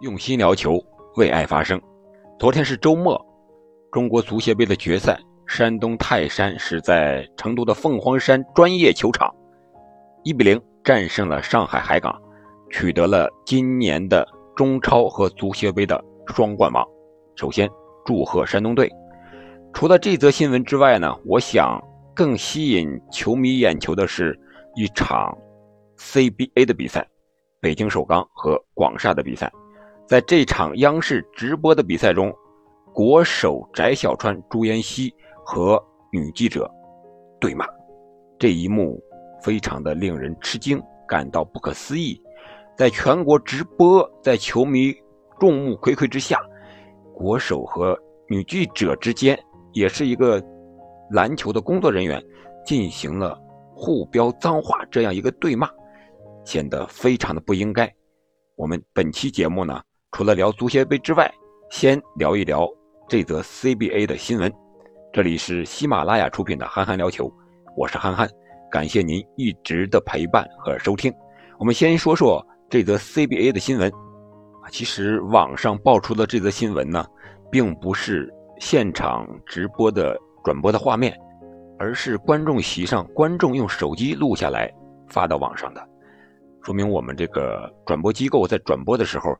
用心聊球，为爱发声。昨天是周末，中国足协杯的决赛，山东泰山是在成都的凤凰山专业球场，一比零战胜了上海海港，取得了今年的中超和足协杯的双冠王。首先祝贺山东队。除了这则新闻之外呢，我想更吸引球迷眼球的是一场 CBA 的比赛，北京首钢和广厦的比赛。在这场央视直播的比赛中，国手翟小川、朱妍希和女记者对骂，这一幕非常的令人吃惊，感到不可思议。在全国直播，在球迷众目睽睽之下，国手和女记者之间。也是一个篮球的工作人员进行了互飙脏话这样一个对骂，显得非常的不应该。我们本期节目呢，除了聊足协杯之外，先聊一聊这则 CBA 的新闻。这里是喜马拉雅出品的《憨憨聊球》，我是憨憨，感谢您一直的陪伴和收听。我们先说说这则 CBA 的新闻啊，其实网上爆出的这则新闻呢，并不是。现场直播的转播的画面，而是观众席上观众用手机录下来发到网上的，说明我们这个转播机构在转播的时候，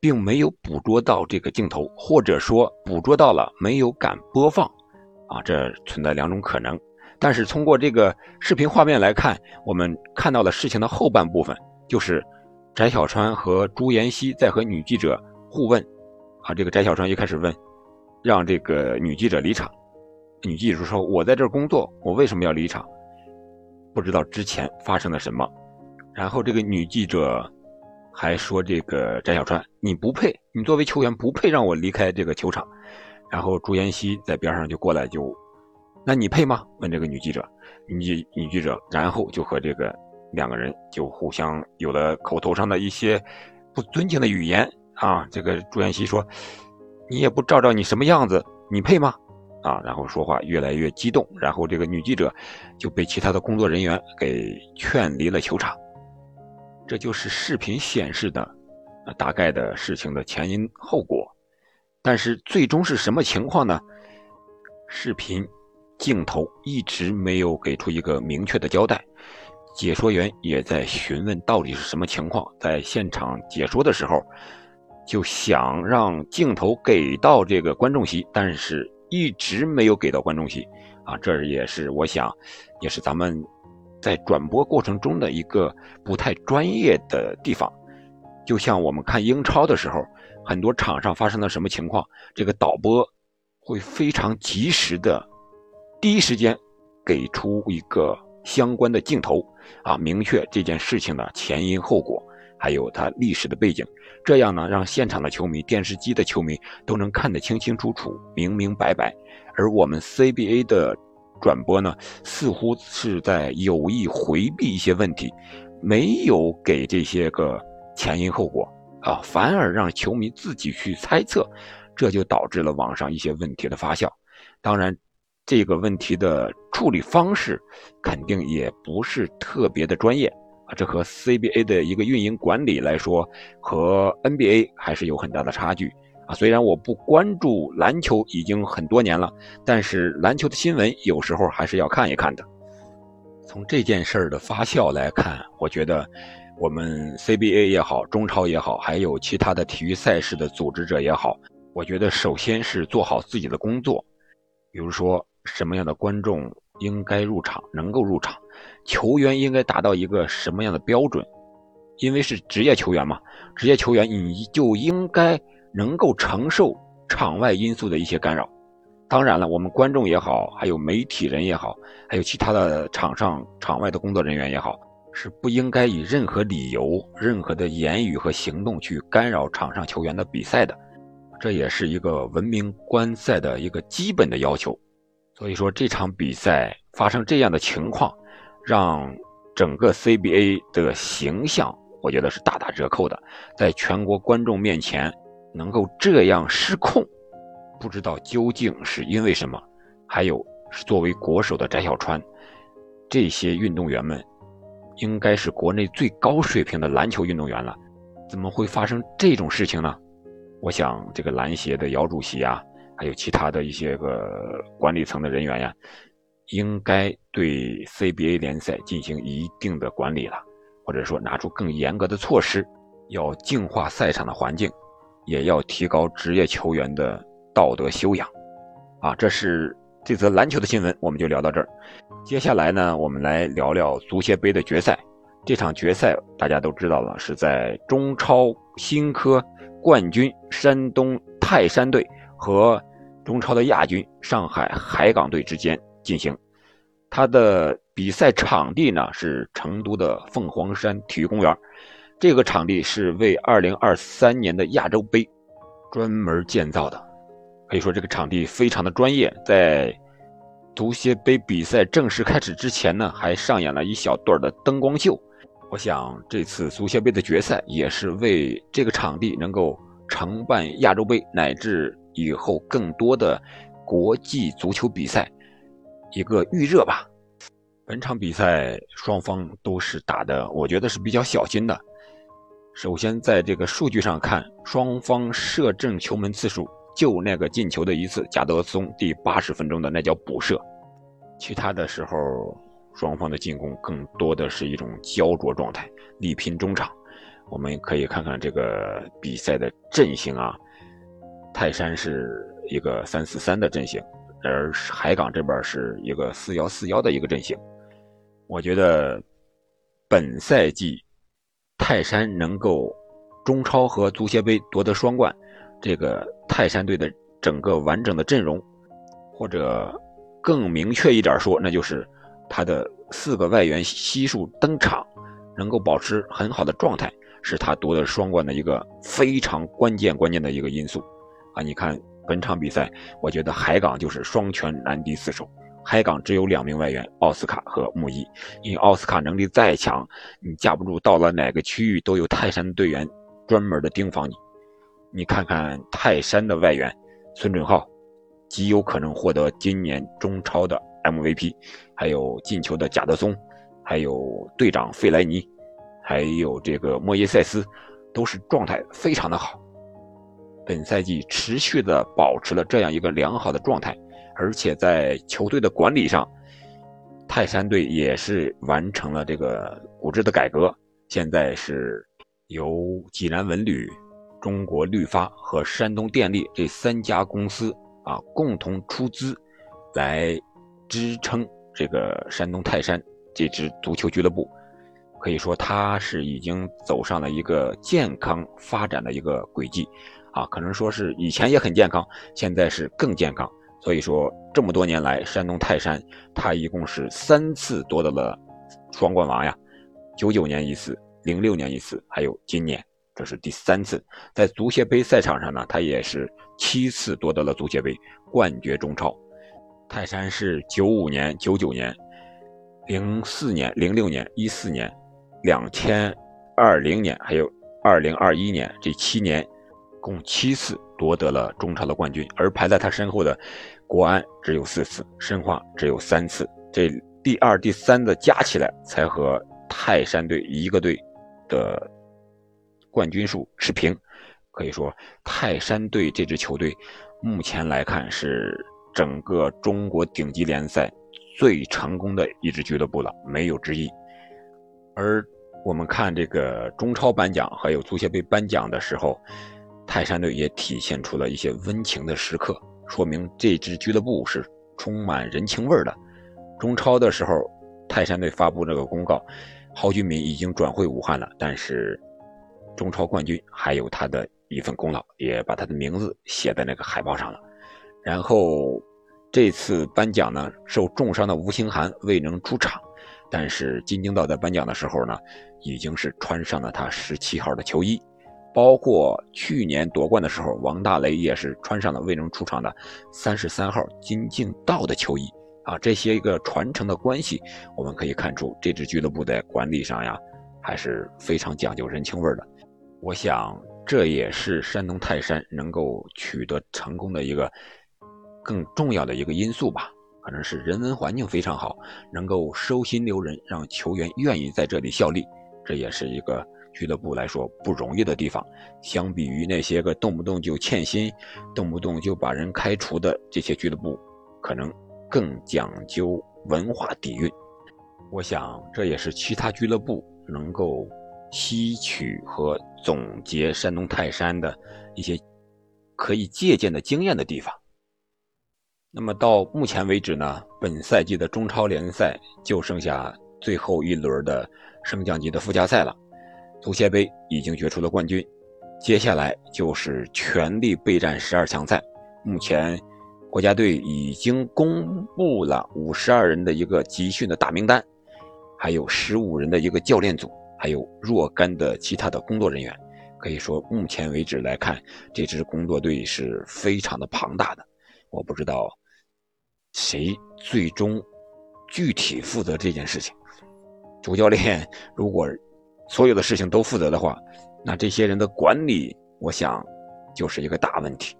并没有捕捉到这个镜头，或者说捕捉到了没有敢播放，啊，这存在两种可能。但是通过这个视频画面来看，我们看到了事情的后半部分，就是翟小川和朱妍希在和女记者互问，啊，这个翟小川一开始问。让这个女记者离场，女记者说：“我在这儿工作，我为什么要离场？不知道之前发生了什么。”然后这个女记者还说：“这个翟小川，你不配，你作为球员不配让我离开这个球场。”然后朱妍希在边上就过来就：“那你配吗？”问这个女记者，女女记者，然后就和这个两个人就互相有了口头上的一些不尊敬的语言啊。这个朱妍希说。你也不照照你什么样子，你配吗？啊，然后说话越来越激动，然后这个女记者就被其他的工作人员给劝离了球场。这就是视频显示的，呃大概的事情的前因后果。但是最终是什么情况呢？视频镜头一直没有给出一个明确的交代，解说员也在询问到底是什么情况，在现场解说的时候。就想让镜头给到这个观众席，但是一直没有给到观众席，啊，这也是我想，也是咱们在转播过程中的一个不太专业的地方。就像我们看英超的时候，很多场上发生了什么情况，这个导播会非常及时的，第一时间给出一个相关的镜头，啊，明确这件事情的前因后果。还有它历史的背景，这样呢，让现场的球迷、电视机的球迷都能看得清清楚楚、明明白白。而我们 CBA 的转播呢，似乎是在有意回避一些问题，没有给这些个前因后果啊，反而让球迷自己去猜测，这就导致了网上一些问题的发酵。当然，这个问题的处理方式肯定也不是特别的专业。啊，这和 CBA 的一个运营管理来说，和 NBA 还是有很大的差距啊。虽然我不关注篮球已经很多年了，但是篮球的新闻有时候还是要看一看的。从这件事儿的发酵来看，我觉得我们 CBA 也好，中超也好，还有其他的体育赛事的组织者也好，我觉得首先是做好自己的工作，比如说什么样的观众应该入场，能够入场。球员应该达到一个什么样的标准？因为是职业球员嘛，职业球员你就应该能够承受场外因素的一些干扰。当然了，我们观众也好，还有媒体人也好，还有其他的场上场外的工作人员也好，是不应该以任何理由、任何的言语和行动去干扰场上球员的比赛的。这也是一个文明观赛的一个基本的要求。所以说，这场比赛发生这样的情况。让整个 CBA 的形象，我觉得是大打折扣的。在全国观众面前能够这样失控，不知道究竟是因为什么。还有是作为国手的翟小川，这些运动员们应该是国内最高水平的篮球运动员了。怎么会发生这种事情呢？我想，这个篮协的姚主席啊，还有其他的一些个管理层的人员呀，应该对 CBA 联赛进行一定的管理了，或者说拿出更严格的措施，要净化赛场的环境，也要提高职业球员的道德修养。啊，这是这则篮球的新闻，我们就聊到这儿。接下来呢，我们来聊聊足协杯的决赛。这场决赛大家都知道了，是在中超新科。冠军山东泰山队和中超的亚军上海海港队之间进行，它的比赛场地呢是成都的凤凰山体育公园，这个场地是为2023年的亚洲杯专门建造的，可以说这个场地非常的专业。在足协杯比赛正式开始之前呢，还上演了一小段的灯光秀。我想这次足协杯的决赛也是为这个场地能够承办亚洲杯乃至以后更多的国际足球比赛一个预热吧。本场比赛双方都是打的，我觉得是比较小心的。首先在这个数据上看，双方射正球门次数就那个进球的一次，贾德松第八十分钟的那叫补射，其他的时候。双方的进攻更多的是一种焦灼状态，力拼中场。我们可以看看这个比赛的阵型啊，泰山是一个三四三的阵型，而海港这边是一个四幺四幺的一个阵型。我觉得本赛季泰山能够中超和足协杯夺得双冠，这个泰山队的整个完整的阵容，或者更明确一点说，那就是。他的四个外援悉数登场，能够保持很好的状态，是他夺得双冠的一个非常关键关键的一个因素。啊，你看本场比赛，我觉得海港就是双拳难敌四手。海港只有两名外援，奥斯卡和穆伊。因为奥斯卡能力再强，你架不住到了哪个区域都有泰山队员专门的盯防你。你看看泰山的外援孙准浩，极有可能获得今年中超的。MVP，还有进球的贾德松，还有队长费莱尼，还有这个莫耶塞斯，都是状态非常的好。本赛季持续的保持了这样一个良好的状态，而且在球队的管理上，泰山队也是完成了这个骨质的改革。现在是由济南文旅、中国绿发和山东电力这三家公司啊共同出资来。支撑这个山东泰山这支足球俱乐部，可以说它是已经走上了一个健康发展的一个轨迹，啊，可能说是以前也很健康，现在是更健康。所以说这么多年来，山东泰山它一共是三次夺得了双冠王呀，九九年一次，零六年一次，还有今年这是第三次。在足协杯赛场上呢，他也是七次夺得了足协杯冠绝中超。泰山是九五年、九九年、零四年、零六年、一四年、两千二零年，还有二零二一年这七年，共七次夺得了中超的冠军。而排在他身后的国安只有四次，申花只有三次。这第二、第三的加起来，才和泰山队一个队的冠军数持平。可以说，泰山队这支球队目前来看是。整个中国顶级联赛最成功的一支俱乐部了，没有之一。而我们看这个中超颁奖还有足协杯颁奖的时候，泰山队也体现出了一些温情的时刻，说明这支俱乐部是充满人情味的。中超的时候，泰山队发布这个公告，郝俊敏已经转会武汉了，但是中超冠军还有他的一份功劳，也把他的名字写在那个海报上了。然后。这次颁奖呢，受重伤的吴兴涵未能出场，但是金京道在颁奖的时候呢，已经是穿上了他十七号的球衣，包括去年夺冠的时候，王大雷也是穿上了未能出场的三十三号金敬道的球衣啊，这些一个传承的关系，我们可以看出这支俱乐部在管理上呀，还是非常讲究人情味的。我想这也是山东泰山能够取得成功的一个。更重要的一个因素吧，可能是人文环境非常好，能够收心留人，让球员愿意在这里效力，这也是一个俱乐部来说不容易的地方，相比于那些个动不动就欠薪、动不动就把人开除的这些俱乐部，可能更讲究文化底蕴。我想这也是其他俱乐部能够吸取和总结山东泰山的一些可以借鉴的经验的地方。那么到目前为止呢，本赛季的中超联赛就剩下最后一轮的升降级的附加赛了。足协杯已经决出了冠军，接下来就是全力备战十二强赛。目前国家队已经公布了五十二人的一个集训的大名单，还有十五人的一个教练组，还有若干的其他的工作人员。可以说，目前为止来看，这支工作队是非常的庞大的。我不知道谁最终具体负责这件事情。主教练如果所有的事情都负责的话，那这些人的管理，我想就是一个大问题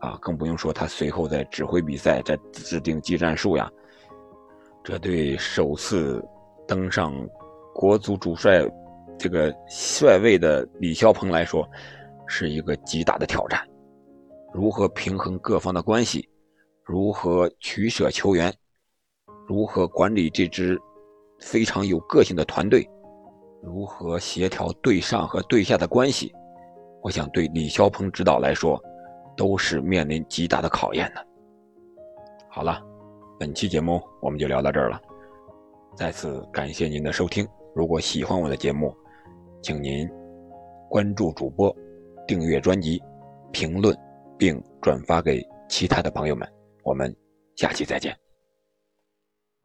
啊！更不用说他随后在指挥比赛、在制定技战术呀，这对首次登上国足主帅这个帅位的李霄鹏来说，是一个极大的挑战。如何平衡各方的关系？如何取舍球员？如何管理这支非常有个性的团队？如何协调对上和对下的关系？我想对李霄鹏指导来说，都是面临极大的考验的。好了，本期节目我们就聊到这儿了。再次感谢您的收听。如果喜欢我的节目，请您关注主播，订阅专辑，评论。并转发给其他的朋友们，我们下期再见。